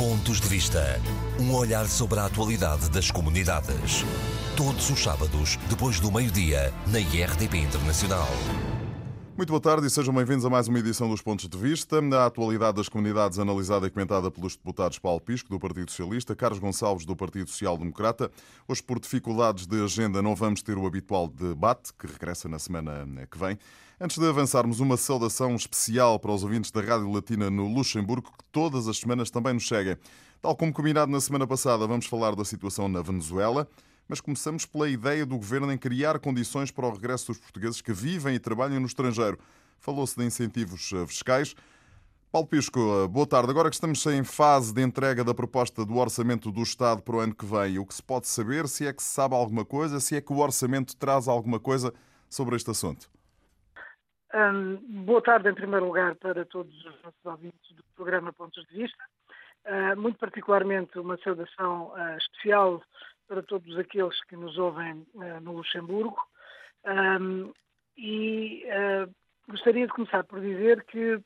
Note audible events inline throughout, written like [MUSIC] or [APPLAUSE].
Pontos de Vista. Um olhar sobre a atualidade das comunidades. Todos os sábados, depois do meio-dia, na IRTP Internacional. Muito boa tarde e sejam bem-vindos a mais uma edição dos Pontos de Vista. A atualidade das comunidades analisada e comentada pelos deputados Paulo Pisco, do Partido Socialista, Carlos Gonçalves, do Partido Social Democrata. Hoje, por dificuldades de agenda, não vamos ter o habitual debate, que regressa na semana que vem. Antes de avançarmos, uma saudação especial para os ouvintes da Rádio Latina no Luxemburgo, que todas as semanas também nos seguem. Tal como combinado na semana passada, vamos falar da situação na Venezuela, mas começamos pela ideia do governo em criar condições para o regresso dos portugueses que vivem e trabalham no estrangeiro. Falou-se de incentivos eh, fiscais. Paulo Pisco, eh, boa tarde. Agora que estamos em fase de entrega da proposta do orçamento do Estado para o ano que vem, o que se pode saber, se é que se sabe alguma coisa, se é que o orçamento traz alguma coisa sobre este assunto? Um, boa tarde, em primeiro lugar, para todos os nossos ouvintes do programa Pontos de Vista. Uh, muito particularmente, uma saudação uh, especial para todos aqueles que nos ouvem uh, no Luxemburgo. Um, e gostaria de começar por dizer que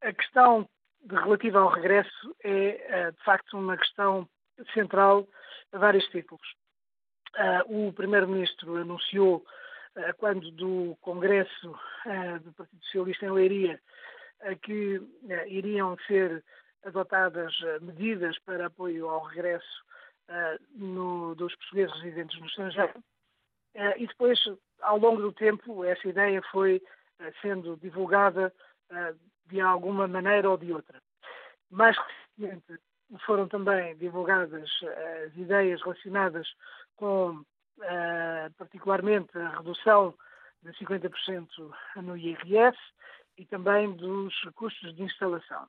a questão de, relativa ao regresso é, de facto, uma questão central a vários títulos. o Primeiro-Ministro anunciou eh, quando do Congresso eh, do Partido Socialista em Leiria, eh, que iriam ser adotadas medidas para apoio ao regresso no, dos portugueses residentes no estrangeiro. E depois, ao longo do tempo, essa ideia foi sendo divulgada de alguma maneira ou de outra. Mais recentemente foram também divulgadas as ideias relacionadas com particularmente a redução de 50% no IRS e também dos custos de instalação.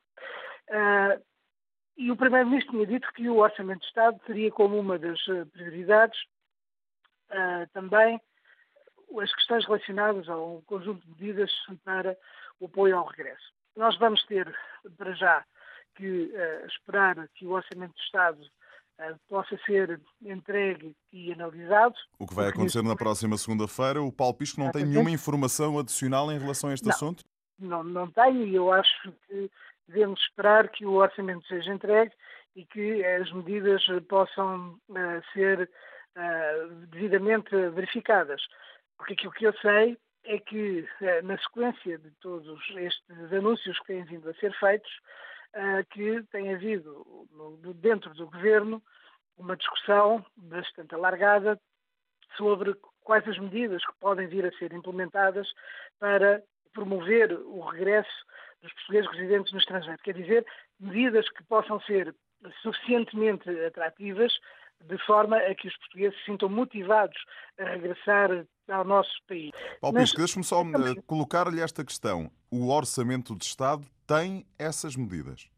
E o Primeiro-Ministro tinha dito que o Orçamento de Estado teria como uma das eh, prioridades uh, também as questões relacionadas a um conjunto de medidas para o apoio ao regresso. Nós vamos ter, para já, que uh, esperar que o Orçamento de Estado possa ser entregue e analisado. O que vai acontecer na próxima segunda-feira, o Paulo Pisco não tem nenhuma informação adicional em relação a este não, assunto? Não, não tenho e eu acho que devemos esperar que o orçamento seja entregue e que as medidas possam uh, ser uh, devidamente verificadas. Porque aquilo que eu sei é que, uh, na sequência de todos estes anúncios que têm vindo a ser feitos, que tem havido dentro do governo uma discussão bastante alargada sobre quais as medidas que podem vir a ser implementadas para promover o regresso dos portugueses residentes no estrangeiro. Quer dizer, medidas que possam ser suficientemente atrativas de forma a que os portugueses se sintam motivados a regressar ao nosso país. Paulo Pisco, deixe-me só também... colocar-lhe esta questão. O Orçamento de Estado tem essas medidas?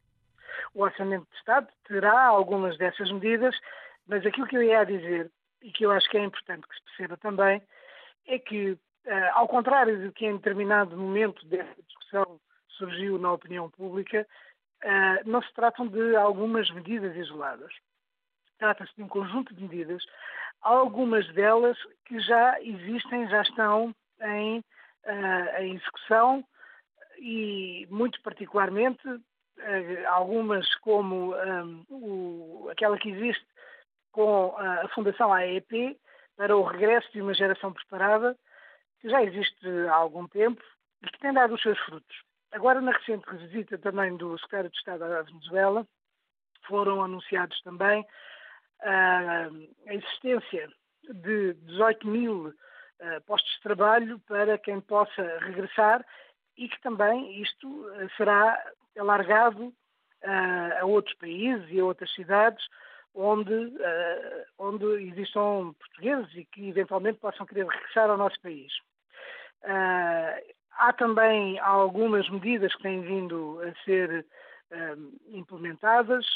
O Orçamento de Estado terá algumas dessas medidas, mas aquilo que eu ia dizer, e que eu acho que é importante que se perceba também, é que, eh, ao contrário do que em determinado momento dessa discussão surgiu na opinião pública, eh, não se tratam de algumas medidas isoladas. Trata-se de um conjunto de medidas, algumas delas que já existem, já estão em, uh, em execução e, muito particularmente, uh, algumas como aquela que existe com a Fundação AEP para o regresso de uma geração preparada, que já existe há algum tempo e que tem dado os seus frutos. Agora, na recente visita também do Secretário de Estado à Venezuela, foram anunciados também a existência de 18 mil postos de trabalho para quem possa regressar e que também isto será alargado a outros países e a outras cidades onde, onde existam portugueses e que eventualmente possam querer regressar ao nosso país. Há também algumas medidas que têm vindo a ser implementadas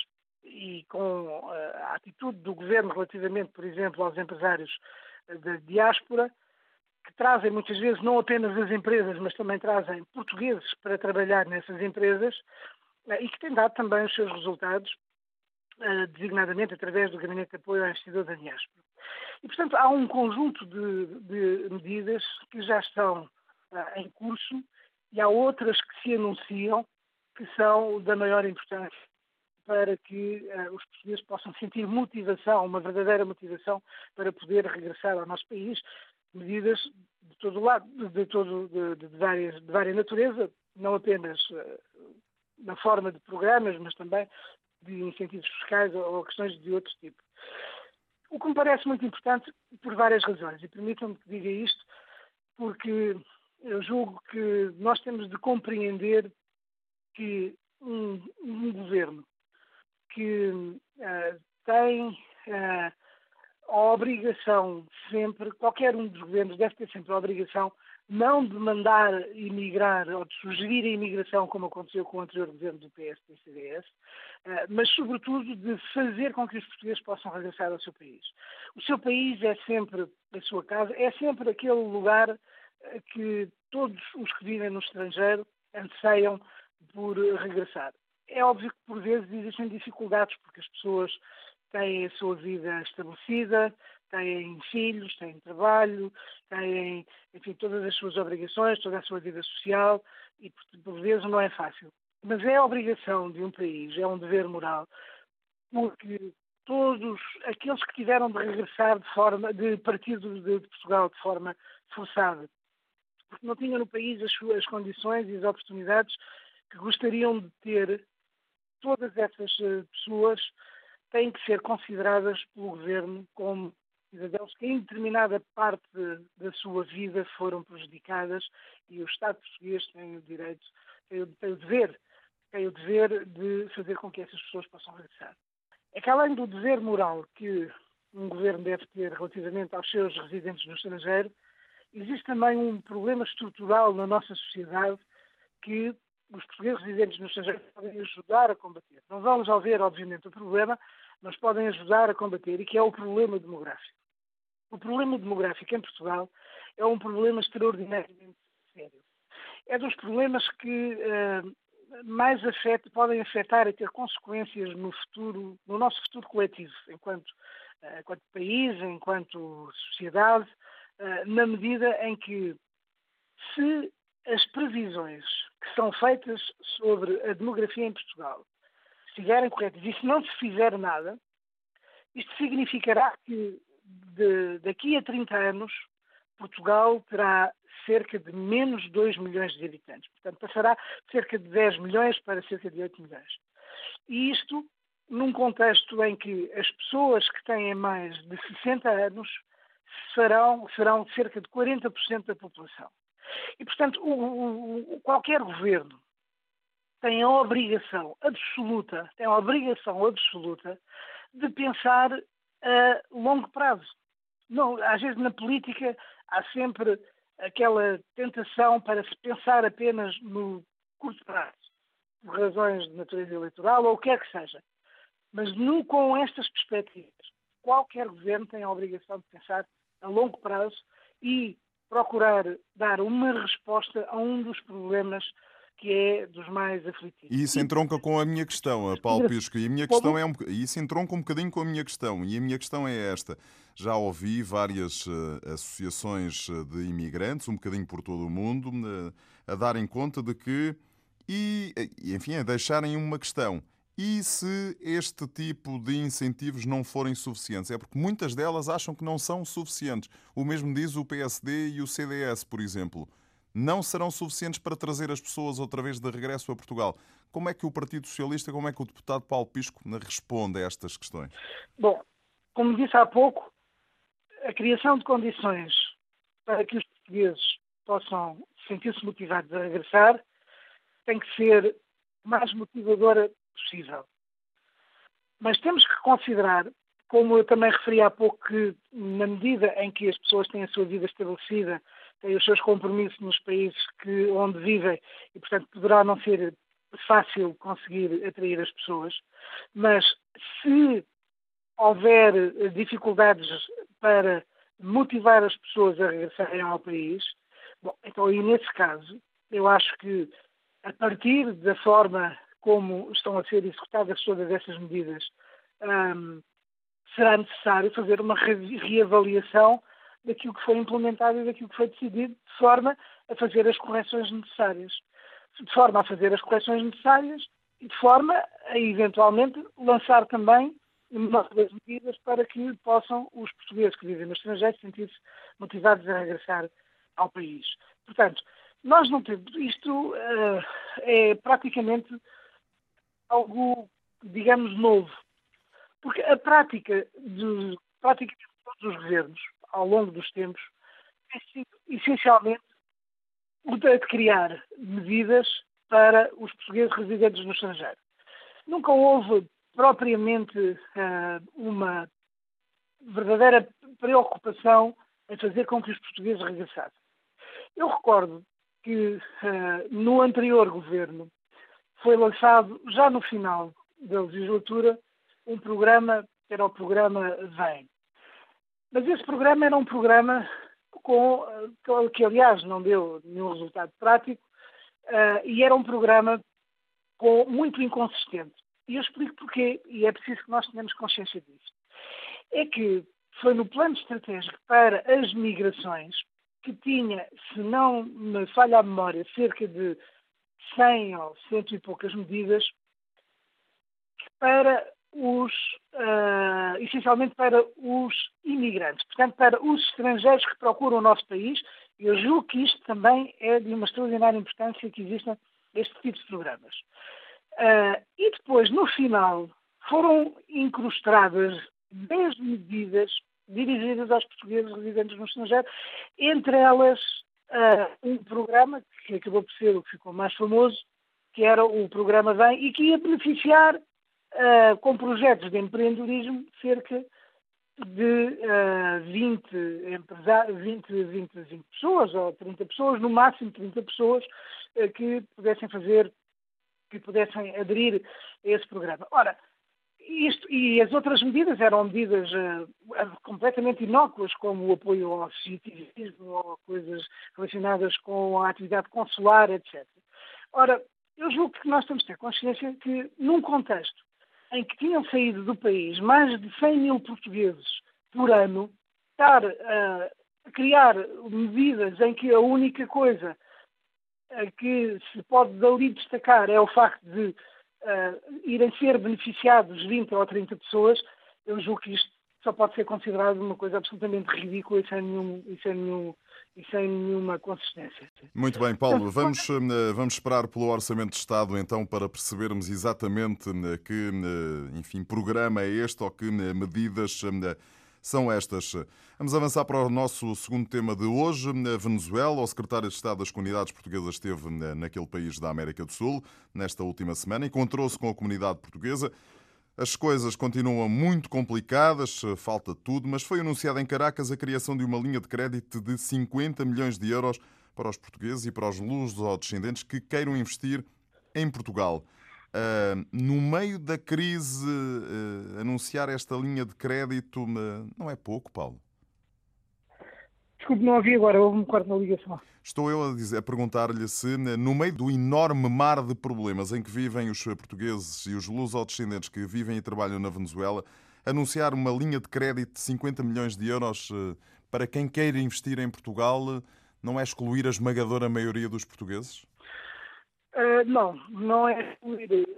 e com eh, a atitude do governo relativamente, por exemplo, aos empresários eh, da diáspora, que trazem muitas vezes não apenas as empresas, mas também trazem portugueses para trabalhar nessas empresas eh, e que têm dado também os seus resultados, designadamente através do Gabinete de Apoio ao Investidor da Diáspora. E, portanto, há um conjunto de, de medidas que já estão em curso e há outras que se anunciam que são da maior importância para que uh, os portugueses possam sentir motivação, uma verdadeira motivação para poder regressar ao nosso país, medidas de todo lado, de, todo, de, de, várias, de várias natureza, não apenas uh, na forma de programas, mas também de incentivos fiscais ou, ou questões de outro tipo. O que me parece muito importante por várias razões, e permitam-me que diga isto, porque eu julgo que nós temos de compreender que um, um governo que uh, tem uh, a obrigação sempre, qualquer um dos governos deve ter sempre a obrigação não de mandar emigrar ou de sugerir a imigração, como aconteceu com o anterior governo do PS e CDS, eh, mas, sobretudo, de fazer com que os portugueses possam regressar ao seu país. O seu país é sempre a sua casa, é sempre aquele lugar que todos os que vivem no estrangeiro anseiam por regressar. É óbvio que, por vezes, existem dificuldades, porque as pessoas têm a sua vida estabelecida, têm filhos, têm trabalho, têm, enfim, todas as suas obrigações, toda a sua vida social e, por vezes, não é fácil. Mas é a obrigação de um país, é um dever moral, porque todos aqueles que tiveram de regressar de forma, de partir de, de Portugal de forma forçada, porque não tinham no país as condições e as oportunidades que gostariam de ter, todas essas eh, pessoas têm que ser consideradas pelo governo como cidadãos que em determinada parte da sua vida foram prejudicadas e o Estado português tem o direito, tem o, tem o dever, tem o dever de fazer com que essas pessoas possam regressar. É que além do dever moral que um governo deve ter relativamente aos seus residentes no estrangeiro, existe também um problema estrutural na nossa sociedade que os portugueses residentes no estrangeiro podem ajudar a combater. Não vão resolver, obviamente, o problema, mas podem ajudar a combater, e que é o problema demográfico. O problema demográfico em Portugal é um problema extraordinariamente sério. É dos problemas que uh, mais afeta, podem afetar e ter consequências no futuro, no nosso futuro coletivo, enquanto, uh, enquanto país, enquanto sociedade, na medida em que se as previsões que são feitas sobre a demografia em Portugal estiverem corretas e se não se fizer nada, isto significará que de, daqui a 30 anos Portugal terá cerca de menos 2 milhões de habitantes. Portanto, passará de cerca de 10 milhões para cerca de 8 milhões. E isto num contexto em que as pessoas que têm mais de 60 anos serão, serão cerca de 40% da população. E, portanto, o, o, qualquer governo tem a obrigação absoluta, tem a obrigação absoluta de pensar a longo prazo. Não, às vezes na política há sempre aquela tentação para se pensar apenas no curto prazo, por razões de natureza eleitoral ou o que quer que seja. Mas no, com estas perspectivas, qualquer governo tem a obrigação de pensar a longo prazo e procurar dar uma resposta a um dos problemas que é dos mais aflitivos. E isso entronca com a minha questão, Paulo Pisco. E a minha questão é um, isso entronca um bocadinho com a minha questão. E a minha questão é esta. Já ouvi várias uh, associações eh, de imigrantes, um bocadinho por todo o mundo, uh, a darem conta de que, e, enfim, a deixarem uma questão. E se este tipo de incentivos não forem suficientes? É porque muitas delas acham que não são suficientes. O mesmo diz o PSD e o CDS, por exemplo não serão suficientes para trazer as pessoas outra vez de regresso a Portugal. Como é que o Partido Socialista, como é que o deputado Paulo Pisco responde a estas questões? Bom, como disse há pouco, a criação de condições para que os portugueses possam sentir-se motivados a regressar tem que ser mais motivadora possível. Mas temos que considerar, como eu também referi há pouco, que na medida em que as pessoas têm a sua vida estabelecida têm os seus compromissos nos países que, onde vivem e, portanto, poderá não ser fácil conseguir atrair as pessoas, mas se houver dificuldades para motivar as pessoas a regressarem ao país, bom, então aí nesse caso, eu acho que a partir da forma como estão a ser executadas todas essas medidas, hum, será necessário fazer uma reavaliação daquilo que foi implementado e daquilo que foi decidido, de forma a fazer as correções necessárias. De forma a fazer as correções necessárias de forma a eventualmente lançar também novas medidas para que possam os portugueses que vivem no estrangeiro sentir-se motivados a regressar ao país. Portanto, nós não temos. Isto uh, é praticamente algo, digamos, novo. Porque a prática de praticamente todos os governos, ao longo dos tempos, tem sido essencialmente o de criar medidas para os portugueses residentes no estrangeiro. Nunca houve propriamente uh, uma verdadeira preocupação em fazer com que os portugueses regressassem. Eu recordo que uh, no anterior governo foi lançado, já no final da legislatura, um programa que era o programa VEM. Mas esse programa era um programa com, que, aliás, não deu nenhum resultado prático, uh, e era um programa com, muito inconsistente. E eu explico porquê, e é preciso que nós tenhamos consciência disso. É que foi no plano estratégico para as migrações, que tinha, se não me falha a memória, cerca de 100 ou cento e poucas medidas para os, uh, essencialmente para os imigrantes, portanto, para os estrangeiros que procuram o nosso país. Eu julgo que isto também é de uma extraordinária importância que existam este tipo de programas. Uh, e depois, no final, foram incrustadas 10 medidas dirigidas aos portugueses residentes no estrangeiro, entre elas uh, um programa que acabou por ser o que ficou mais famoso, que era o programa Vem, e que ia beneficiar, uh, com projetos de empreendedorismo, cerca de uh, 20, 20, 20, 20 pessoas, ou 30 pessoas, no máximo 30 pessoas, uh, que pudessem fazer, que pudessem aderir a esse programa. Ora, isto, e as outras medidas eram medidas uh, completamente inócuas, como o apoio ao associativismo ou coisas relacionadas com a atividade consular, etc. Ora, eu julgo que nós temos que ter consciência que, num contexto em que tinham saído do país mais de 100 mil portugueses por ano, estar uh, a criar medidas em que a única coisa que se pode dali destacar é o facto de uh, irem ser beneficiados 20 ou 30 pessoas, eu julgo que isto só pode ser considerado uma coisa absolutamente ridícula e sem, nenhum, e sem, nenhum, e sem nenhuma consistência. Muito bem, Paulo, vamos, eh, vamos esperar pelo Orçamento de Estado então para percebermos exatamente eh, que enfim, programa é este ou que medidas são estas. Vamos avançar para o nosso segundo tema de hoje. A Venezuela, o secretário de Estado das Comunidades Portuguesas esteve naquele país da América do Sul nesta última semana, encontrou-se com a comunidade portuguesa. As coisas continuam muito complicadas, falta tudo, mas foi anunciada em Caracas a criação de uma linha de crédito de 50 milhões de euros para os portugueses e para os lusos descendentes que queiram investir em Portugal. Uh, no meio da crise, uh, anunciar esta linha de crédito não é pouco, Paulo? Desculpe, não ouvi agora, houve um corte na ligação. Estou eu a, dizer, a perguntar-lhe se, no meio do enorme mar de problemas em que vivem os portugueses e os luso-descendentes que vivem e trabalham na Venezuela, anunciar uma linha de crédito de 50 milhões de euros para quem queira investir em Portugal não é excluir a esmagadora maioria dos portugueses? Uh, não, não é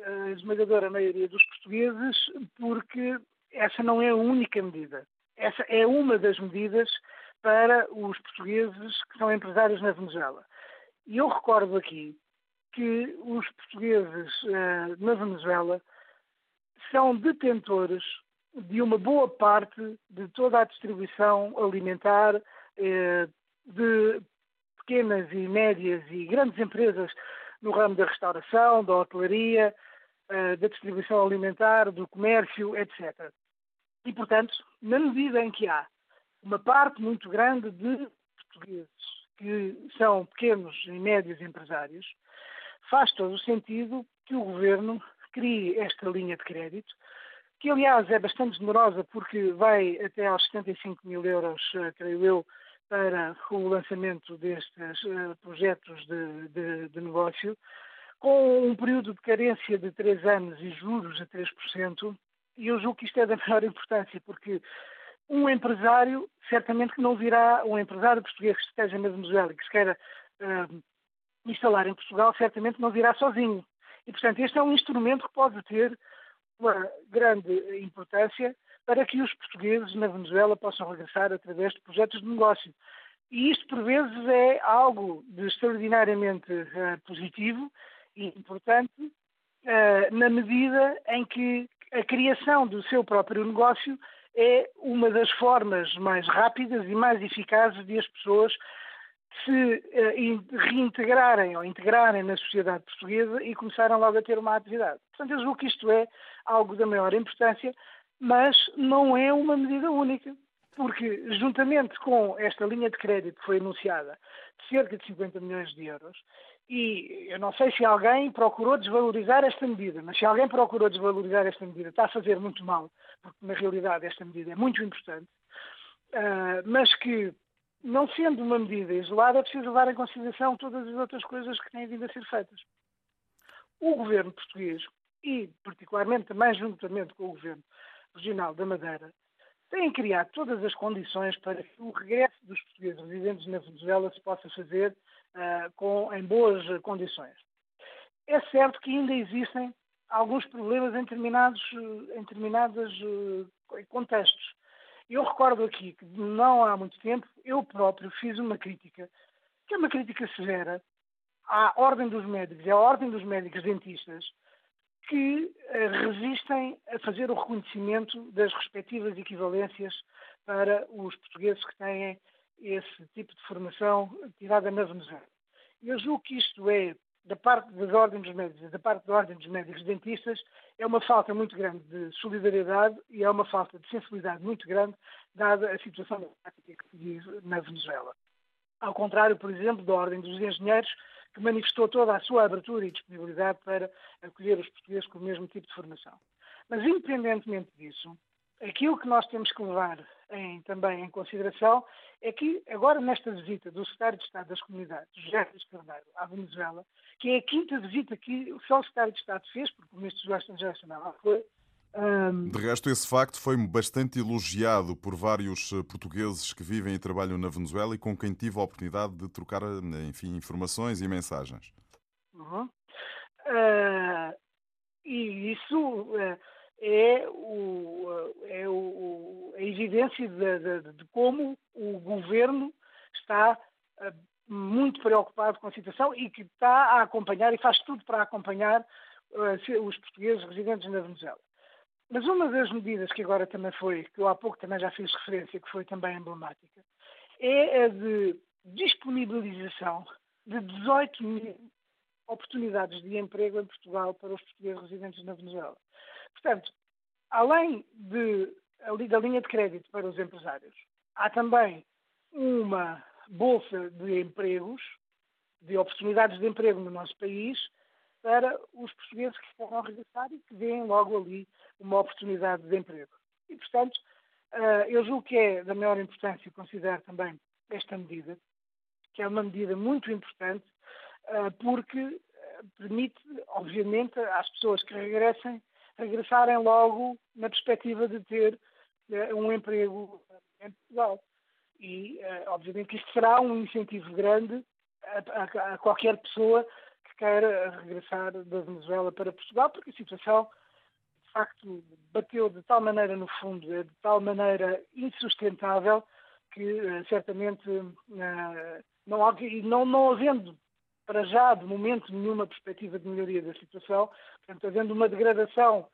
a esmagadora maioria dos portugueses, porque essa não é a única medida. Essa é uma das medidas para os portugueses que são empresários na Venezuela. E eu recordo aqui que os portugueses uh, na Venezuela são detentores de uma boa parte de toda a distribuição alimentar uh, de pequenas e médias e grandes empresas no ramo da restauração, da hotelaria, eh, da distribuição alimentar, do comércio, etc. E, portanto, na medida em que há uma parte muito grande de portugueses que são pequenos e médios empresários, faz todo o sentido que o governo crie esta linha de crédito, que aliás é bastante generosa porque vai até aos 75 mil euros, eh, creio eu, para o lançamento destes uh, projetos de, de, de, negócio, com um período de carência de 3 anos e juros a 3%, e eu julgo que isto é da [LAUGHS] maior importância, porque um empresário, certamente que não virá, um empresário português que esteja na Venezuela e que se queira uh, instalar em Portugal, certamente não virá sozinho. E, portanto, este é um instrumento que pode ter uma grande importância para que os portugueses na Venezuela possam regressar através de projetos de negócio. E isto, por vezes, é algo de extraordinariamente uh, positivo e importante, uh, na medida em que a criação do seu próprio negócio é uma das formas mais rápidas e mais eficazes de as pessoas se uh, reintegrarem ou integrarem na sociedade portuguesa e começarem logo a ter uma atividade. Portanto, eu julgo que isto é algo da maior importância, mas não é uma medida única, porque juntamente com esta linha de crédito que foi anunciada, de cerca de 50 milhões de euros, e eu não sei se alguém procurou desvalorizar esta medida, mas se alguém procurou desvalorizar esta medida, está a fazer muito mal, porque na realidade esta medida é muito importante, uh, mas que não sendo uma medida isolada, é preciso levar em consideração todas as outras coisas que têm vindo a ser feitas. O governo português, e particularmente também juntamente com o governo regional da Madeira, têm criado todas as condições para que o regresso dos portugueses residentes na Venezuela se possa fazer uh, com, em boas condições. É certo que ainda existem alguns problemas em determinados, em determinados uh, contextos. Eu recordo aqui que não há muito tempo eu próprio fiz uma crítica, que é uma crítica severa, à Ordem dos Médicos e à Ordem dos Médicos Dentistas, que eh, resistem a fazer o reconhecimento das respectivas equivalências para os portugueses que têm esse tipo de formação tirada na Venezuela. Eu julgo que isto é da parte das ordens dos médicos, da parte da ordem dos médicos dentistas, é uma falta muito grande de solidariedade e é uma falta de sensibilidade muito grande, dada a situação prática que se vive na Venezuela. Ao contrário, por exemplo, da ordem dos engenheiros, que manifestou toda a sua abertura e disponibilidade para acolher os portugueses com o mesmo tipo de formação. Mas, independentemente disso, aquilo que nós temos que levar em, também em consideração é que, agora nesta visita do Secretário de Estado das Comunidades, José Carneiro, à Venezuela, que é a quinta visita que o seu Secretário de Estado fez, porque o Ministro dos Estrangeiros também lá foi. De resto, esse facto foi bastante elogiado por vários eh, portugueses que vivem e trabalham na Venezuela e com quem tive a oportunidade de trocar, eh, enfim, informações e mensagens. Uhum. Uh, e isso uh, é, o, é o, a evidência de, de, de, como o governo está muito preocupado com a situação e que está a acompanhar e faz tudo para acompanhar os portugueses residentes na Venezuela. Mas uma das medidas que agora também foi, que eu há pouco também já fiz referência, que foi também emblemática, é a de disponibilização de 18 mil oportunidades de emprego em Portugal para os portugueses residentes na Venezuela. Portanto, além de, da linha de crédito para os empresários, há também uma bolsa de empregos, de oportunidades de emprego no nosso país, para os portugueses que estão a regressar e que veem logo ali uma oportunidade de emprego. E, portanto, eh, eu julgo que é da maior importância considerar também esta medida, que é uma medida muito importante, eh, porque eh, permite, obviamente, às pessoas que regressem, regressarem logo na perspectiva de ter um emprego em Portugal. E, obviamente, isto será um incentivo grande a, qualquer pessoa queira regressar da Venezuela para Portugal, porque a situação de facto bateu de tal maneira no fundo, é de tal maneira insustentável que eh, certamente eh, não, há, não, não havendo para já, de momento, nenhuma perspectiva de melhoria da situação, portanto, havendo uma degradação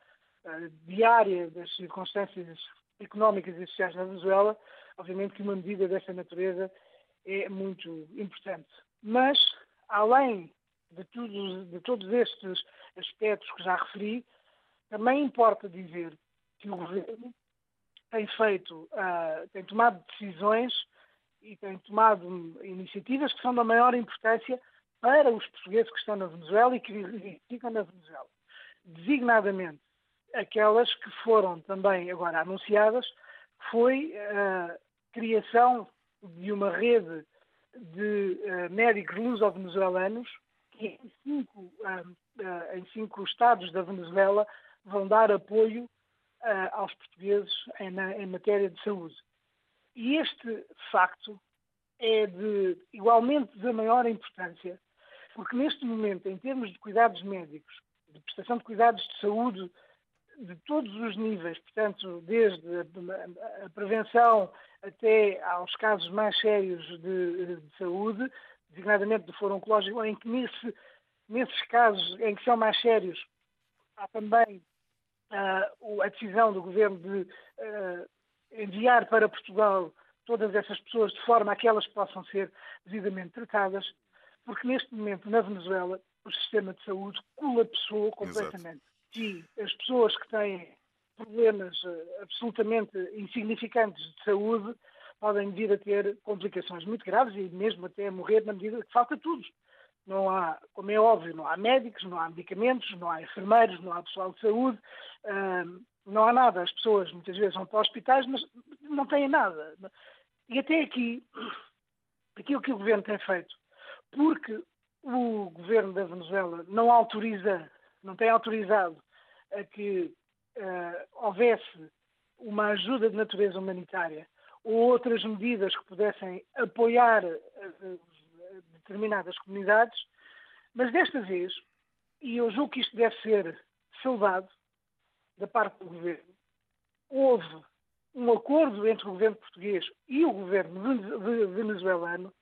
uh, diária das circunstâncias económicas e sociais na Venezuela, obviamente que uma medida desta natureza é muito importante. Mas, além de, tudo, de todos estes aspectos que já referi, também importa dizer que o governo tem feito, uh, tem tomado decisões e tem tomado iniciativas que são da maior importância para os portugueses que estão na Venezuela e que ficam na Venezuela. Designadamente, aquelas que foram também agora anunciadas, foi a criação de uma rede de uh, médicos luso-venezuelanos que em cinco, uh, em cinco estados da Venezuela vão dar apoio uh, aos portugueses em, matéria de saúde. E este facto é de igualmente da maior importância, porque neste momento, em termos de cuidados médicos, de prestação de cuidados de saúde de todos os níveis, portanto, desde a, prevenção até aos casos mais sérios de, de saúde, designadamente do foro oncológico, em que nesse, nesses casos em que são mais sérios, há também uh, a decisão do governo de uh, enviar para Portugal todas essas pessoas de forma a que elas possam ser devidamente tratadas, porque neste momento, na Venezuela, o sistema de saúde colapsou completamente. Exato. E as pessoas que têm problemas uh, absolutamente insignificantes de saúde podem vir a ter complicações muito graves e mesmo até morrer na medida que falta tudo. Não há, como é óbvio, não há médicos, não há medicamentos, não há enfermeiros, não há pessoal de saúde, uh, não há nada. As pessoas muitas vezes vão para hospitais, mas não têm nada. E até aqui, aquilo que o governo tem feito, porque o governo da Venezuela não autoriza, não tem autorizado a que uh, houvesse uma ajuda de natureza humanitária ou outras medidas que pudessem apoiar uh, determinadas comunidades, mas desta vez, e eu julgo que isto deve ser saudado da parte do governo, houve um acordo entre o governo português e o governo venezuelano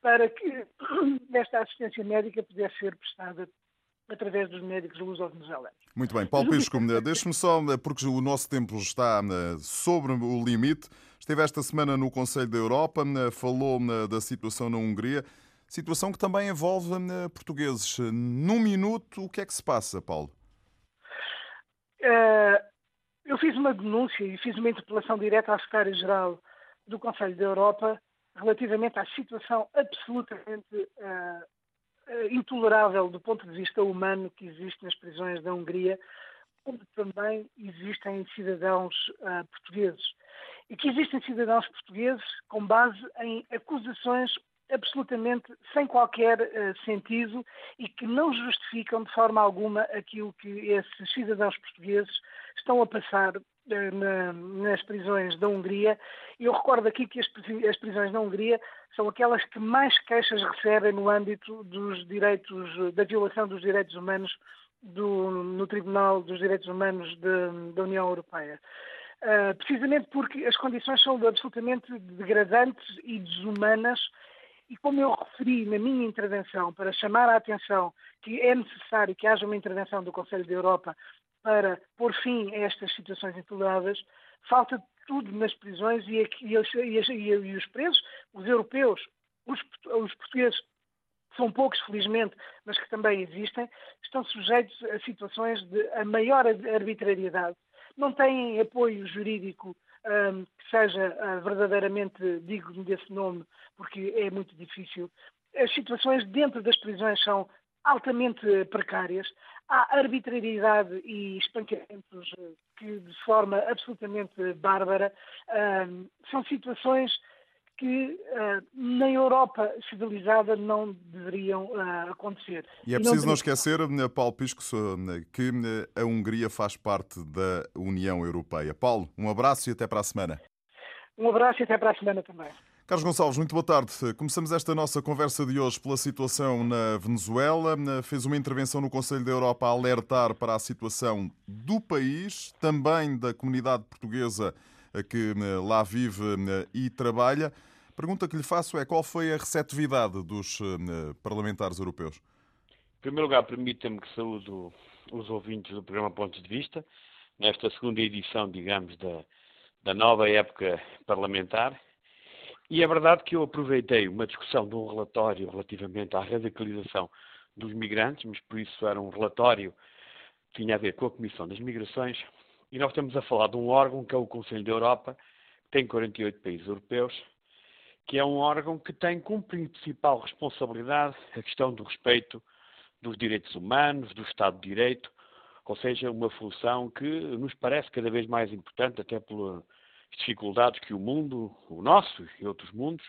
para que [COUGHS] esta assistência médica pudesse ser prestada através dos médicos luso-venezuelanos. Muito bem. Paulo Pisco, deixe-me só, porque o nosso tempo está eh, sobre o limite. Esteve esta semana no Conselho da Europa, eh, falou eh, da situação na Hungria, situação que também envolve portugueses. Num minuto, o que é que se passa, Paulo? eu fiz uma denúncia e fiz uma interpelação direta à Secretária-Geral do Conselho da Europa relativamente à situação absolutamente uh, intolerável do ponto de vista humano que existe nas prisões da Hungria, onde também existem cidadãos uh, portugueses. E que existem cidadãos portugueses com base em acusações absolutamente sem qualquer uh, sentido e que não justificam de forma alguma aquilo que esses cidadãos portugueses estão a passar uh, na, nas prisões da Hungria. Eu recordo aqui que as, as, prisões da Hungria são aquelas que mais queixas recebem no âmbito dos direitos, da violação dos direitos humanos do, no Tribunal dos Direitos Humanos de, da União Europeia. Uh, precisamente porque as condições são absolutamente degradantes e desumanas e como eu referi na minha intervenção, para chamar a atenção que é necessário que haja uma intervenção do Conselho da Europa para pôr fim a estas situações intoleráveis, falta tudo nas prisões e, e, e, e os presos, os europeus, os, os portugueses, são poucos, felizmente, mas que também existem, estão sujeitos a situações de a maior arbitrariedade. Não têm apoio jurídico um, que seja uh, verdadeiramente digno desse nome, porque é muito difícil. As situações dentro das prisões são altamente precárias. Há arbitrariedade e espancamentos uh, que, de forma absolutamente bárbara, são situações que uh, na Europa civilizada não deveriam uh, acontecer. E é preciso não, não esquecer, eh, Paulo Pisco, que a Hungria faz parte da União Europeia. Paulo, um abraço e até para a semana. Um abraço e até para a semana também. Carlos Gonçalves, muito boa tarde. Começamos esta nossa conversa de hoje pela situação na Venezuela. Fez uma intervenção no Conselho da Europa a alertar para a situação do país, também da comunidade portuguesa que lá vive e trabalha. Pergunta que lhe faço é qual foi a receptividade dos parlamentares europeus? Em primeiro lugar, permita-me que saúdo os ouvintes do programa Pontos de Vista, nesta segunda edição, digamos, da, da nova época parlamentar. E é verdade que eu aproveitei uma discussão de um relatório relativamente à radicalização dos migrantes, mas por isso era um relatório que tinha a ver com a Comissão das Migrações, e nós estamos a falar de um órgão que é o Conselho da Europa, que tem 48 países europeus, que é um órgão que tem como principal responsabilidade a questão do respeito dos direitos humanos, do Estado de Direito, ou seja, uma função que nos parece cada vez mais importante, até pelas dificuldades que o mundo, o nosso e outros mundos,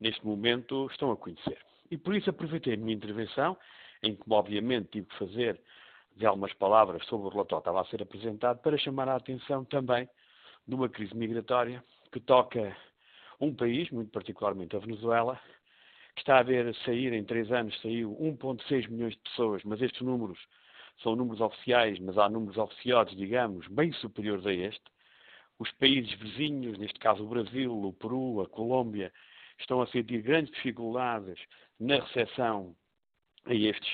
neste momento estão a conhecer. E por isso aproveitei a minha intervenção, em que obviamente tive que fazer de algumas palavras sobre o relatório que estava a ser apresentado para chamar a atenção também de uma crise migratória que toca um país, muito particularmente a Venezuela, que está a ver sair, em três anos, saiu 1,6 milhões de pessoas, mas estes números são números oficiais, mas há números oficiosos, digamos, bem superiores a este. Os países vizinhos, neste caso o Brasil, o Peru, a Colômbia, estão a sentir grandes dificuldades na recepção a estes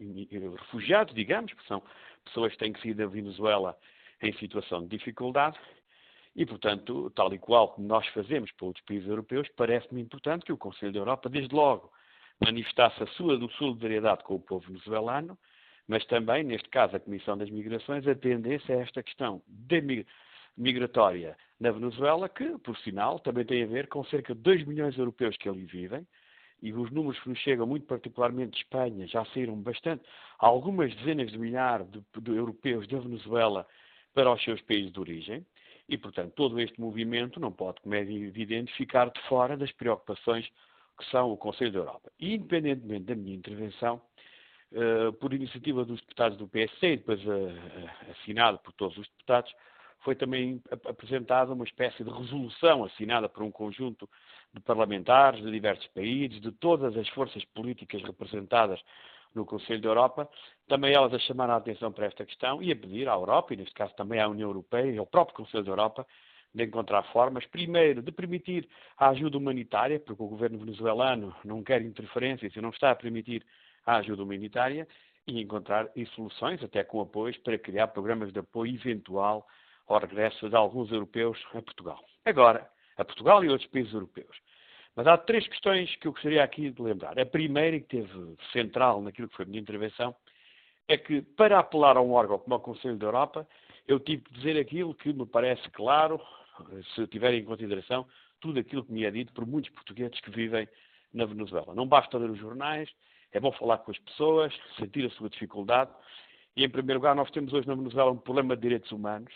refugiados, digamos, que são pessoas que têm que sair da Venezuela em situação de dificuldade. E, portanto, tal e qual como nós fazemos para outros países europeus, parece-me importante que o Conselho da Europa, desde logo, manifestasse a sua solidariedade com o povo venezuelano, mas também, neste caso, a Comissão das Migrações atendesse a esta questão migratória na Venezuela, que, por sinal, também tem a ver com cerca de 2 milhões de europeus que ali vivem, e os números que nos chegam, muito particularmente de Espanha, já saíram bastante, algumas dezenas de milhares de, de europeus da Venezuela para os seus países de origem. E, portanto, todo este movimento não pode, como é evidente, ficar de fora das preocupações que são o Conselho da Europa. E, independentemente da minha intervenção, uh, por iniciativa dos deputados do PSC e depois uh, assinado por todos os deputados, foi também apresentada uma espécie de resolução assinada por um conjunto de parlamentares de diversos países, de todas as forças políticas representadas no Conselho da Europa, também elas a chamar a atenção para esta questão e a pedir à Europa, e neste caso também à União Europeia e ao próprio Conselho da Europa, de encontrar formas, primeiro, de permitir a ajuda humanitária, porque o governo venezuelano não quer interferências e não está a permitir a ajuda humanitária, e encontrar e soluções, até com apoios, para criar programas de apoio eventual ao regresso de alguns europeus a Portugal. Agora, a Portugal e outros países europeus. Mas há três questões que eu gostaria aqui de lembrar. A primeira, e que teve central naquilo que foi a minha intervenção, é que para apelar a um órgão como o Conselho da Europa, eu tive de dizer aquilo que me parece claro, se tiver em consideração tudo aquilo que me é dito por muitos portugueses que vivem na Venezuela. Não basta ler os jornais, é bom falar com as pessoas, sentir a sua dificuldade. E, em primeiro lugar, nós temos hoje na Venezuela um problema de direitos humanos.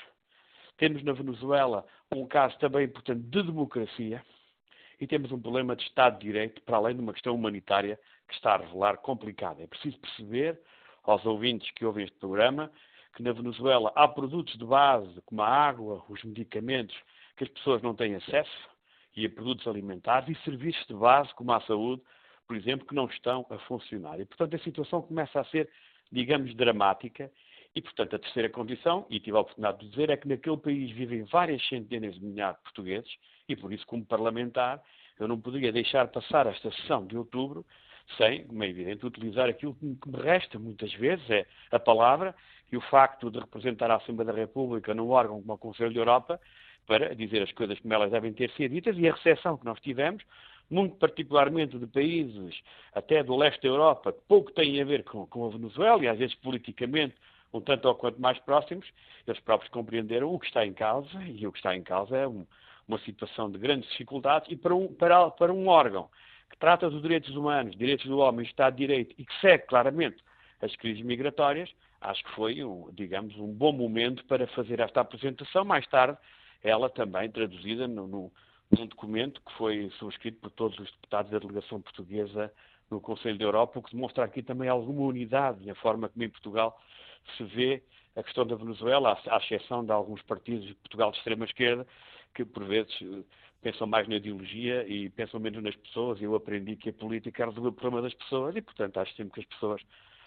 Temos na Venezuela um caso também, portanto, de democracia e temos um problema de Estado de Direito, para além de uma questão humanitária que está a revelar complicada. É preciso perceber, aos ouvintes que ouvem este programa, que na Venezuela há produtos de base, como a água, os medicamentos, que as pessoas não têm acesso, e a produtos alimentares, e serviços de base, como a saúde, por exemplo, que não estão a funcionar. E, portanto, a situação começa a ser, digamos, dramática. E, portanto, a terceira condição, e tive a oportunidade de dizer, é que naquele país vivem várias centenas de milhares de portugueses e por isso, como parlamentar, eu não poderia deixar passar esta sessão de outubro sem, como é evidente, utilizar aquilo que me resta muitas vezes, é a palavra e o facto de representar a Assembleia da República num órgão como o Conselho da Europa para dizer as coisas como elas devem ter sido ditas e a recepção que nós tivemos, muito particularmente de países até do leste da Europa, que pouco têm a ver com, com a Venezuela e às vezes politicamente um tanto ou quanto mais próximos, eles próprios compreenderam o que está em causa e o que está em causa é um, uma situação de grandes dificuldades e para um, para, para um órgão que trata dos direitos humanos, direitos do homem, Estado de Direito e que segue claramente as crises migratórias, acho que foi, digamos, um bom momento para fazer esta apresentação. Mais tarde, ela também traduzida no, no, num documento que foi subscrito por todos os deputados da delegação portuguesa no Conselho da Europa, o que demonstra aqui também alguma unidade na forma como em Portugal se vê a questão da Venezuela, à exceção de alguns partidos de Portugal de extrema-esquerda, que por vezes pensam mais na ideologia e pensam menos nas pessoas. Eu aprendi que a política resolver o problema das pessoas e, portanto, acho sempre que as pessoas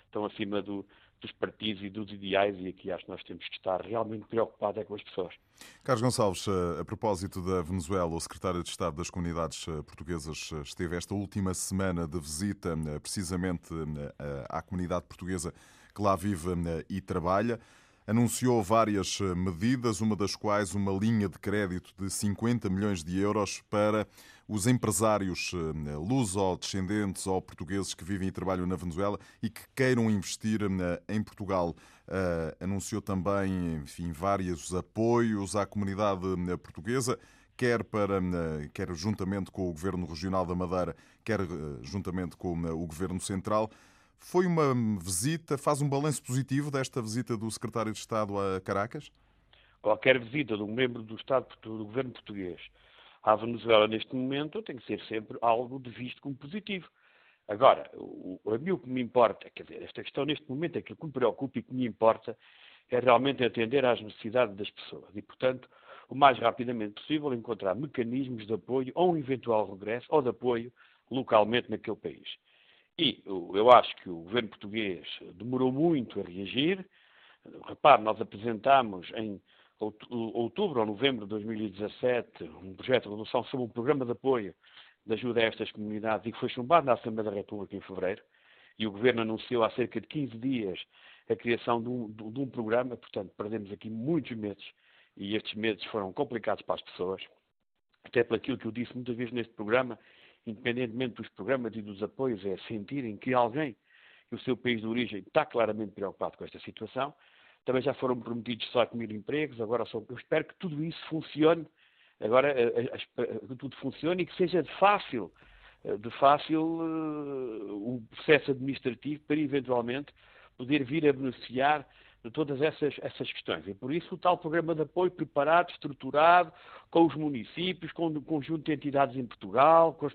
estão acima do, dos partidos e dos ideais e aqui acho que nós temos que estar realmente preocupados é com as pessoas. Carlos Gonçalves, eh, a propósito da Venezuela, o secretário de Estado das Comunidades eh, Portuguesas eh, esteve esta última semana de visita precisamente à comunidade portuguesa que lá vive e trabalha anunciou várias eh, medidas, uma das quais uma linha de crédito de 50 milhões de euros para os empresários eh, luso-descendentes ou portugueses que vivem e trabalham na Venezuela e que queiram investir eh, em Portugal. Anunciou também, enfim, vários apoios à comunidade portuguesa quer, para, quer juntamente com o Governo Regional da Madeira, quer juntamente com o Governo Central. Foi uma visita, faz um balanço positivo desta visita do secretário de Estado a Caracas? Qualquer visita de um membro do Estado do governo português à Venezuela neste momento tem que ser sempre algo de visto como positivo. Agora, o, a mim o que me importa, quer dizer, esta questão neste momento, aquilo que me preocupa e que me importa é realmente atender às necessidades das pessoas e, portanto, o mais rapidamente possível encontrar mecanismos de apoio ou um eventual regresso ou de apoio localmente naquele país. E eu acho que o governo português demorou muito a reagir. Repare, nós apresentámos em outubro ou novembro de 2017 um projeto de resolução sobre um programa de apoio de ajuda a estas comunidades e que foi chumbado na Assembleia da República em fevereiro. E o governo anunciou há cerca de 15 dias a criação de um, de um programa, portanto, perdemos aqui muitos meses e estes meses foram complicados para as pessoas, até por aquilo que eu disse muitas vezes neste programa, independentemente dos programas e dos apoios, é sentirem que alguém que o seu país de origem está claramente preocupado com esta situação. Também já foram prometidos 18 mil empregos, agora só, eu espero que tudo isso funcione, agora eh, eh, que tudo funcione e que seja de fácil, eh, de fácil o processo administrativo para eventualmente poder vir a beneficiar de todas essas, essas questões. E por isso o tal programa de apoio preparado, estruturado, com os municípios, com o conjunto de entidades em Portugal, com, os,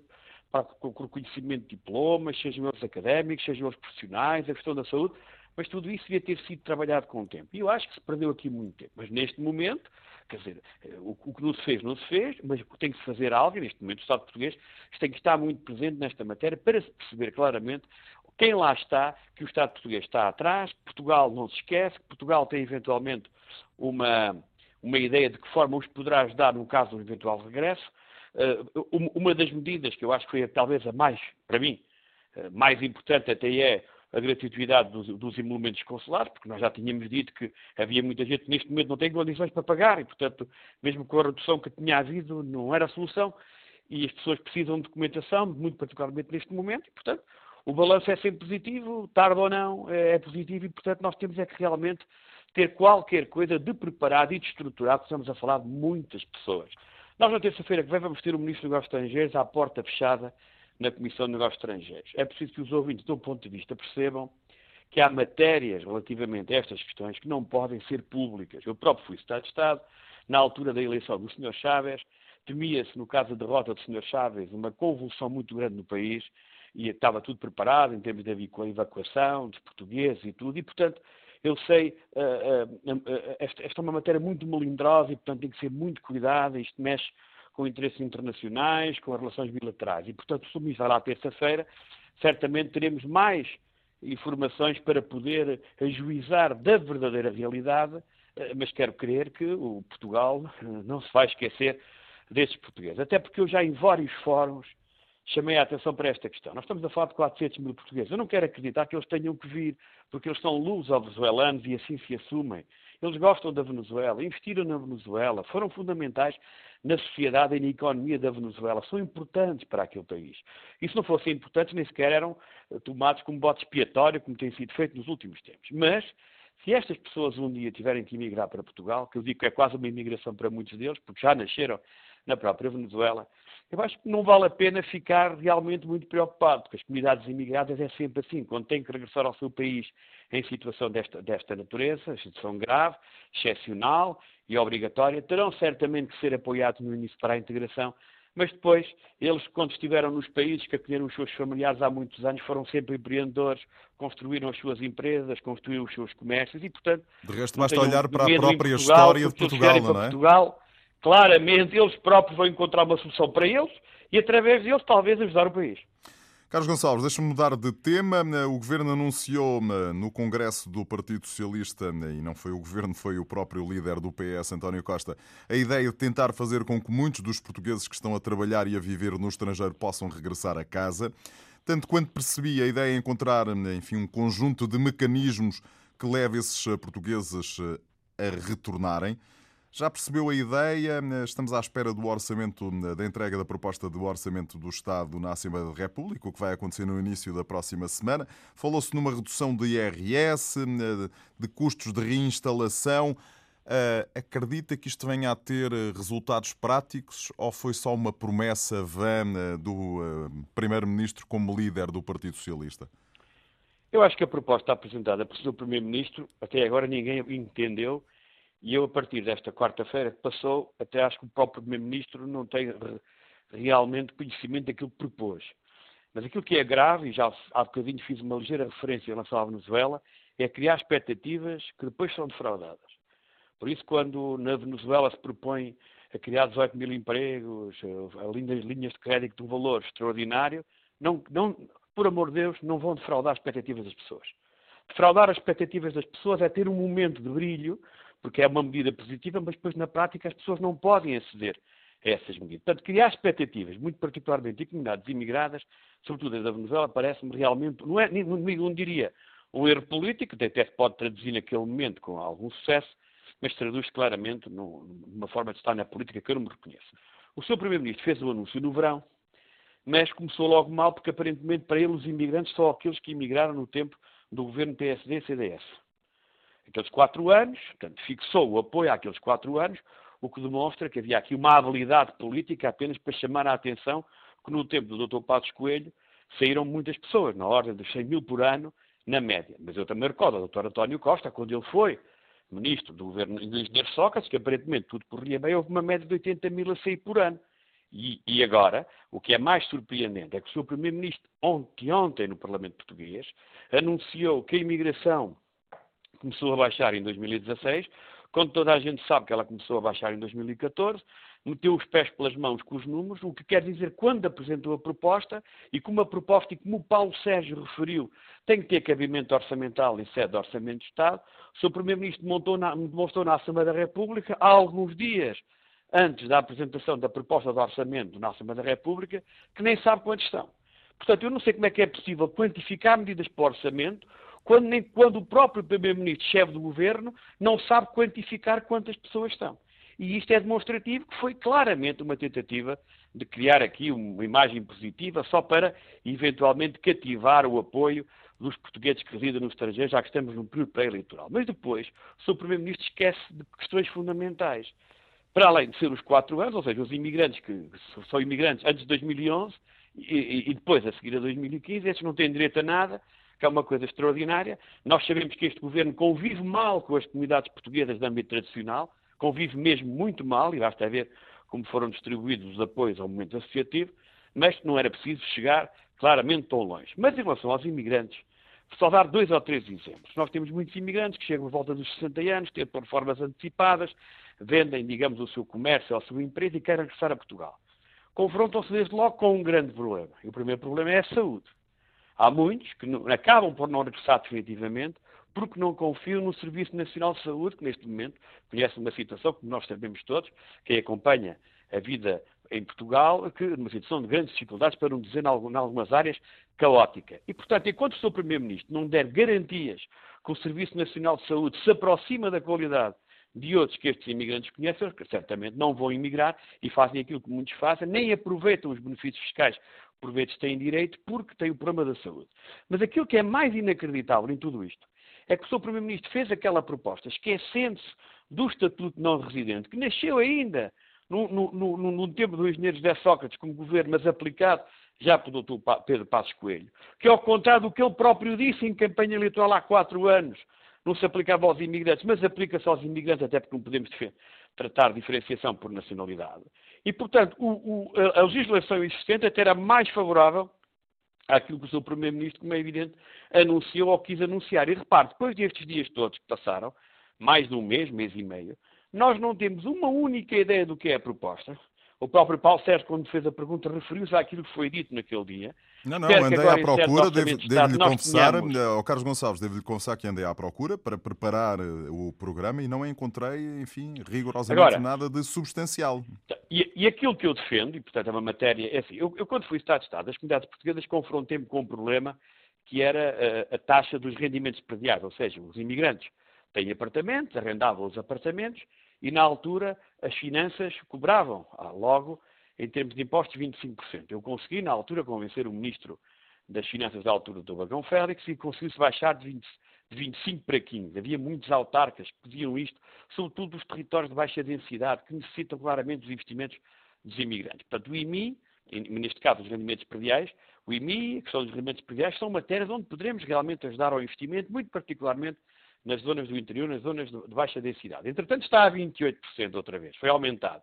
com o reconhecimento de diplomas, sejam eles académicos, sejam eles profissionais, a questão da saúde, mas tudo isso devia ter sido trabalhado com o tempo. E eu acho que se perdeu aqui muito tempo. Mas neste momento, quer dizer, o, o que não se fez, não se fez, mas tem que se fazer algo, e neste momento o Estado português tem que estar muito presente nesta matéria para se perceber claramente quem lá está, que o Estado português está atrás, Portugal não se esquece, que Portugal tem eventualmente uma, uma ideia de que forma os poderá ajudar no caso do eventual regresso. Uh, uma das medidas que eu acho que foi talvez a mais, para mim, uh, mais importante até é a gratuidade dos, dos emolumentos consulares, porque nós já tínhamos dito que havia muita gente que neste momento não tem condições para pagar e, portanto, mesmo com a redução que tinha havido, não era a solução e as pessoas precisam de documentação, muito particularmente neste momento, e, portanto, o balanço é sempre positivo, tarde ou não, é, é positivo e, portanto, nós temos é que realmente ter qualquer coisa de preparado e de estruturado, estamos a falar de muitas pessoas. Nós, na terça-feira que vem, vamos ter o Ministro dos Negócios Estrangeiros à porta fechada na Comissão de Negócios Estrangeiros. É preciso que os ouvintes, do ponto de vista, percebam que há matérias relativamente a estas questões que não podem ser públicas. Eu próprio fui Estado de Estado, na altura da eleição do Sr. Chávez, temia-se, no caso da derrota do Sr. Chávez, uma convulsão muito grande no país e estava tudo preparado em termos de evacuação dos portugueses e tudo, e portanto eu sei, uh, uh, esta, esta, é uma matéria muito melindrosa e portanto tem que ser muito cuidada, isto mexe com interesses internacionais, com as relações bilaterais e portanto se o ministro lá terça-feira, certamente teremos mais informações para poder ajuizar da verdadeira realidade, mas quero crer que o Portugal [LAUGHS] não se vai esquecer desses portugueses. Até porque eu já em vários fóruns chamei a atenção para esta questão. Nós estamos a falar de 400 mil portugueses. Eu não quero acreditar que eles tenham que vir, porque eles são luso-venezuelanos e assim se assumem. Eles gostam da Venezuela, investiram na Venezuela, foram fundamentais na sociedade e na economia da Venezuela, são importantes para aquele país. E se não fossem importantes, nem sequer eram eh, tomados como bote expiatório, como tem sido feito nos últimos tempos. Mas, se estas pessoas um dia tiverem que emigrar para Portugal, que eu digo que é quase uma imigração para muitos deles, porque já nasceram na própria Venezuela, eu acho que não vale a pena ficar realmente muito preocupado, porque as comunidades imigradas é sempre assim, quando têm que regressar ao seu país em situação desta, desta natureza, situação grave, excepcional e obrigatória, terão certamente que ser apoiados no início para a integração, mas depois, eles, quando estiveram nos países que acolheram os seus familiares há muitos anos, foram sempre empreendedores, construíram as suas empresas, construíram os seus comércios e, portanto... De resto, basta olhar para a própria Portugal, história de Portugal, não é? Portugal, claramente eles próprios vão encontrar uma solução para eles e, através deles, talvez ajudar o país. Carlos Gonçalves, deixa-me mudar de tema. O Governo anunciou no Congresso do Partido Socialista, e não foi o Governo, foi o próprio líder do PS, António Costa, a ideia de tentar fazer com que muitos dos portugueses que estão a trabalhar e a viver no estrangeiro possam regressar a casa. Tanto quanto percebi, a ideia é encontrar enfim, um conjunto de mecanismos que leve esses portugueses a retornarem. Já percebeu a ideia? Estamos à espera do orçamento, da entrega da proposta do orçamento do Estado na Assembleia da República, o que vai acontecer no início da próxima semana. Falou-se numa redução de IRS, de custos de reinstalação. Uh, acredita que isto venha a ter resultados práticos ou foi só uma promessa vã do uh, Primeiro-Ministro como líder do Partido Socialista? Eu acho que a proposta apresentada pelo Primeiro-Ministro, até agora ninguém entendeu e eu, a partir desta quarta-feira que passou, até acho que o próprio Primeiro-Ministro não tem realmente conhecimento daquilo que propôs. Mas aquilo que é grave, e já há bocadinho fiz uma ligeira referência em relação à Venezuela, é criar expectativas que depois são defraudadas. Por isso, quando na Venezuela se propõe a criar 18 mil empregos, a linhas, linhas de crédito de um valor extraordinário, não, não, por amor de Deus, não vão defraudar as expectativas das pessoas. Defraudar as expectativas das pessoas é ter um momento de brilho, porque é uma medida positiva, mas depois na prática as pessoas não podem aceder a essas medidas. Portanto, criar expectativas, muito particularmente em comunidades imigradas, sobretudo a da Venezuela, parece-me realmente, não, é, não, não diria um erro político, até se pode traduzir naquele momento com algum sucesso, mas traduz claramente numa forma de estar na política que eu não me reconheço. O seu Primeiro-Ministro fez o anúncio no verão, mas começou logo mal, porque aparentemente para ele os imigrantes são aqueles que imigraram no tempo do governo PSD-CDS. Aqueles quatro anos, portanto, fixou o apoio àqueles quatro anos, o que demonstra que havia aqui uma habilidade política apenas para chamar a atenção que no tempo do Dr. Passos Coelho saíram muitas pessoas, na ordem dos 100 mil por ano, na média. Mas eu também recordo o Dr. António Costa, quando ele foi ministro do governo do engenheiro Sócrates, que aparentemente tudo corria bem, houve uma média de 80 mil a sair por ano. E, e, agora, o que é mais surpreendente é que o seu Primeiro-Ministro, ontem, ontem, no Parlamento Português, anunciou que a imigração começou a baixar em 2016, quando toda a gente sabe que ela começou a baixar em 2014, meteu os pés pelas mãos com os números, o que quer dizer quando apresentou a proposta, e como a proposta, e como o Paulo Sérgio referiu, tem que ter cabimento orçamental em sede de Orçamento de Estado, o seu Primeiro-Ministro demonstrou na Assembleia da República, há alguns dias antes da apresentação da proposta de orçamento na Assembleia da República, que nem sabe quantos estão. Portanto, eu não sei como é que é possível quantificar medidas para o orçamento quando, nem, quando o próprio Primeiro-Ministro, chefe do Governo, não sabe quantificar quantas pessoas estão. E isto é demonstrativo que foi claramente uma tentativa de criar aqui uma imagem positiva só para, eventualmente, cativar o apoio dos portugueses que residem no estrangeiro, já que estamos num período pré-eleitoral. Mas depois, o. Primeiro-Ministro esquece de questões fundamentais. Para além de ser os quatro anos, ou seja, os imigrantes que são imigrantes antes de 2011 e, e depois, a seguir a 2015, esses não têm direito a nada, que é uma coisa extraordinária. Nós sabemos que este governo convive mal com as comunidades portuguesas de âmbito tradicional, convive mesmo muito mal, e basta ver como foram distribuídos os apoios ao movimento associativo, mas não era preciso chegar claramente tão longe. Mas em relação aos imigrantes, só dar dois ou três exemplos. Nós temos muitos imigrantes que chegam à volta dos 60 anos, têm por formas antecipadas, vendem, digamos, o seu comércio ou a sua empresa e querem regressar a Portugal. Confrontam-se desde logo com um grande problema. E o primeiro problema é a saúde. Há muitos que não, acabam por não regressar definitivamente porque não confiam no Serviço Nacional de Saúde, que neste momento conhece uma situação, como nós sabemos todos, quem acompanha a vida em Portugal, que numa situação de grandes dificuldades, para não dizer em algumas áreas, caótica. E, portanto, enquanto o Sr. Primeiro-Ministro não der garantias que o Serviço Nacional de Saúde se aproxima da qualidade de outros que estes imigrantes conhecem, que certamente não vão emigrar e fazem aquilo que muitos fazem, nem aproveitam os benefícios fiscais que por vezes têm direito porque têm o problema da saúde. Mas aquilo que é mais inacreditável em tudo isto é que o Sr. Primeiro-Ministro fez aquela proposta, esquecendo-se do Estatuto não residente, que nasceu ainda no, no, no, no tempo do engenheiro José Sócrates como governo, mas aplicado já pelo Dr. Pedro Passos Coelho, que ao contrário do que ele próprio disse em campanha eleitoral há quatro anos, não se aplicava aos imigrantes, mas aplica-se aos imigrantes, até porque não podemos tratar diferenciação por nacionalidade. E, portanto, o, o, a legislação existente até era mais favorável àquilo que o seu Primeiro-Ministro, como é evidente, anunciou ou quis anunciar. E repare, depois destes dias todos que passaram, mais de um mês, mês e meio, nós não temos uma única ideia do que é a proposta. O próprio Paulo Sérgio, quando fez a pergunta, referiu-se àquilo que foi dito naquele dia. Não, não, andei à procura, devo-lhe devo confessar, tenhamos... Eh, ao Carlos Gonçalves, devo-lhe confessar que andei à procura para preparar eh, o programa e não encontrei, enfim, rigorosamente Agora, nada de substancial. E, e, aquilo que eu defendo, e portanto é uma matéria, é assim, eu, eu quando fui Estado de Estado, as comunidades portuguesas confrontei-me com um problema que era a, eh, a taxa dos rendimentos prediais, ou seja, os imigrantes têm apartamentos, arrendavam os apartamentos e na altura as finanças cobravam ah, logo, em termos de impostos, 25%. Eu consegui, na altura, convencer o ministro das Finanças da altura, do Bagão Félix, e conseguiu-se baixar de, 20, de 25 para 15. Havia muitos autarcas que pediam isto, sobretudo os territórios de baixa densidade, que necessitam claramente dos investimentos dos imigrantes. Portanto, o IMI, neste caso os rendimentos prediais, o IMI, a questão dos rendimentos prediais, são matérias onde poderemos realmente ajudar ao investimento, muito particularmente nas zonas do interior, nas zonas de baixa densidade. Entretanto, está a 28% outra vez, foi aumentado.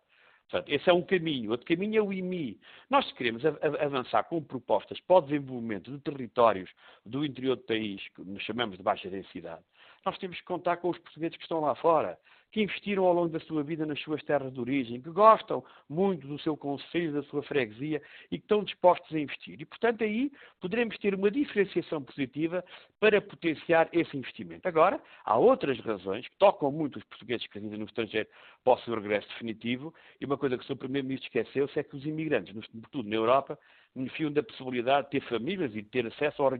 Portanto, esse é um caminho. Outro caminho é o IMI. Nós queremos avançar com propostas para o desenvolvimento de territórios do interior do país, que nos chamamos de baixa densidade, nós temos que contar com os portugueses que estão lá fora, que investiram ao longo da sua vida nas suas terras de origem, que gostam muito do seu conselho, da sua freguesia e que estão dispostos a investir. E, portanto, aí poderemos ter uma diferenciação positiva para potenciar esse investimento. Agora, há outras razões que tocam muito os portugueses que residem no estrangeiro para o seu regresso definitivo, e uma coisa que o Sr. Primeiro-Ministro esqueceu-se é que os imigrantes, sobretudo na Europa, beneficiam da possibilidade de ter famílias e de ter acesso ao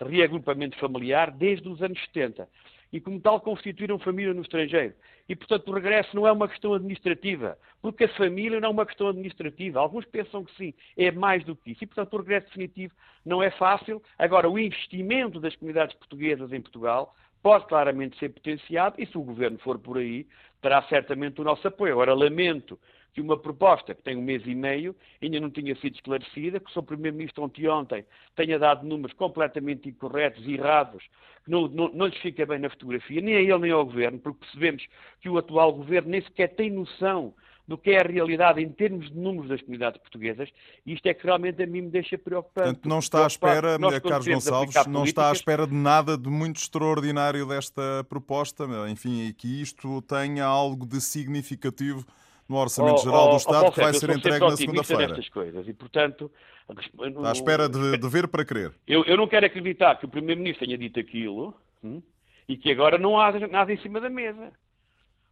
reagrupamento familiar desde os anos 70 e, como tal, constituíram família no estrangeiro. E, portanto, o regresso não é uma questão administrativa, porque a família não é uma questão administrativa. Alguns pensam que sim, é mais do que isso. E, portanto, o regresso definitivo não é fácil. Agora, o investimento das comunidades portuguesas em Portugal pode claramente ser potenciado e, se o governo for por aí, terá certamente o nosso apoio. Agora, lamento que uma proposta que tem um mês e meio ainda não tinha sido esclarecida, que o Sr. Primeiro-Ministro ontem, ontem tenha dado números completamente incorretos e errados, que não, não, não lhes fica bem na fotografia, nem a ele nem ao Governo, porque percebemos que o atual Governo nem sequer tem noção do que é a realidade em termos de números das comunidades portuguesas, e isto é que realmente a mim me deixa preocupado. Portanto, não está à espera, Carlos Gonçalves, não está à espera de nada de muito extraordinário desta proposta, enfim, e que isto tenha algo de significativo no Orçamento Geral do Estado, que vai ser entregue na segunda-feira. coisas e, portanto... Está à espera de, de ver para crer. Eu, eu, não quero acreditar que o Primeiro-Ministro tenha dito aquilo hum, e que agora não há nada em cima da mesa.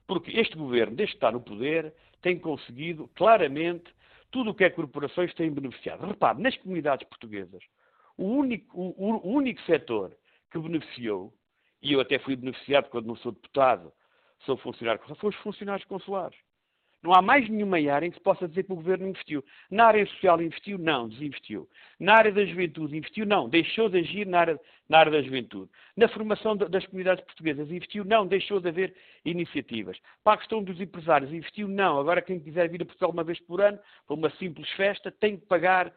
Porque este governo, desde que está no poder, tem conseguido claramente tudo o que é corporações têm beneficiado. Repare, nas comunidades portuguesas, o único, o, o único setor que beneficiou, e eu até fui beneficiado quando não sou deputado, sou funcionário consular, foram os funcionários consulares. Não há mais nenhuma área em que se possa dizer que o governo investiu. Na área social investiu? Não, desinvestiu. Na área da juventude investiu? Não, deixou de agir na área, na área da juventude. Na formação das comunidades portuguesas investiu? Não, deixou de haver iniciativas. Para a questão dos empresários investiu? Não. Agora quem quiser vir a Portugal uma vez por ano, para uma simples festa, tem que pagar.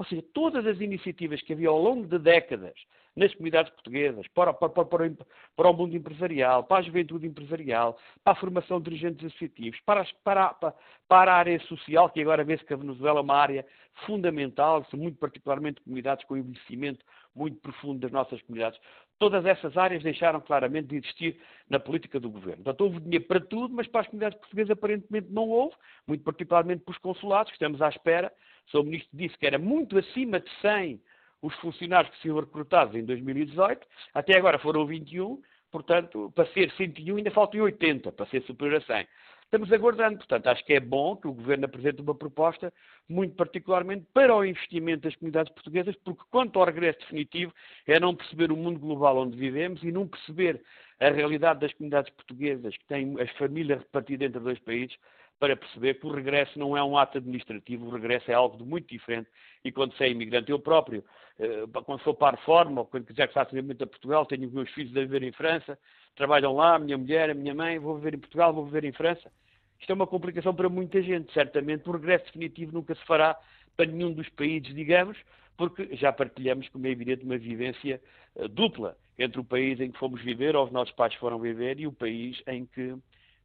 Ou seja, todas as iniciativas que havia ao longo de décadas nas comunidades portuguesas, para, para, para, para, o mundo empresarial, para a juventude empresarial, para a formação de dirigentes associativos, para, para, para a área social, que agora vê-se que a Venezuela é uma área fundamental, muito particularmente comunidades com envelhecimento muito profundo das nossas comunidades. Todas essas áreas deixaram claramente de existir na política do governo. Portanto, houve dinheiro para tudo, mas para as comunidades portuguesas aparentemente não houve, muito particularmente para os consulados, que estamos à espera. O Sr. Ministro disse que era muito acima de 100 os funcionários que seriam recrutados em 2018, até agora foram 21, portanto, para ser 101 ainda faltam 80, para ser superior a 100. Estamos aguardando, portanto, acho que é bom que o Governo apresente uma proposta, muito particularmente para o investimento das comunidades portuguesas, porque quanto ao regresso definitivo é não perceber o mundo global onde vivemos e não perceber a realidade das comunidades portuguesas, que têm as famílias repartidas entre dois países, para perceber que o regresso não é um ato administrativo, o regresso é algo de muito diferente. E quando se é imigrante, eu próprio, eh, quando for para a reforma, ou quando quiser que faça movimento a Portugal, tenho os meus filhos a viver em França, trabalham lá, a minha mulher, a minha mãe, vou viver em Portugal, vou viver em França. Isto é uma complicação para muita gente, certamente. O regresso definitivo nunca se fará para nenhum dos países, digamos, porque já partilhamos, como é evidente, uma vivência uh, dupla entre o país em que fomos viver, ou os nossos pais foram viver, e o país em que,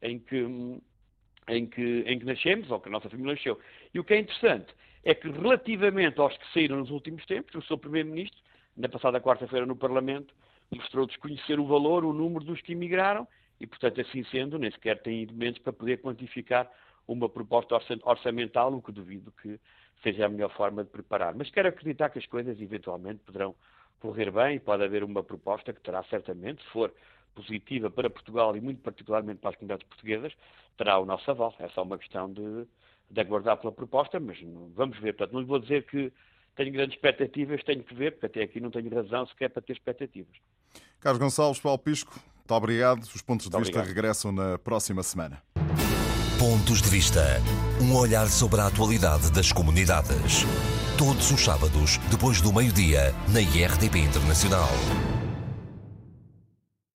em que hum, em que, em que nascemos, ou que a nossa família nasceu. E o que é interessante é que, relativamente aos que saíram nos últimos tempos, o seu Primeiro-Ministro, na passada quarta-feira no Parlamento, mostrou desconhecer o valor, o número dos que emigraram, e, portanto, assim sendo, nem sequer tem elementos para poder quantificar uma proposta orçamental, o que duvido que seja a melhor forma de preparar. Mas quero acreditar que as coisas, eventualmente, poderão correr bem e pode haver uma proposta que terá certamente, se for positiva para Portugal e muito particularmente para as comunidades portuguesas, terá o nosso aval. É só uma questão de, de aguardar pela proposta, mas vamos ver. Portanto, não lhe vou dizer que tenho grandes expectativas, tenho que ver, porque até aqui não tenho razão sequer para ter expectativas. Carlos Gonçalves, Paulo Pisco, muito obrigado. Os pontos de muito vista obrigado. regressam na próxima semana. Pontos de Vista. Um olhar sobre a atualidade das comunidades. Todos os sábados, depois do meio-dia, na IRTP Internacional.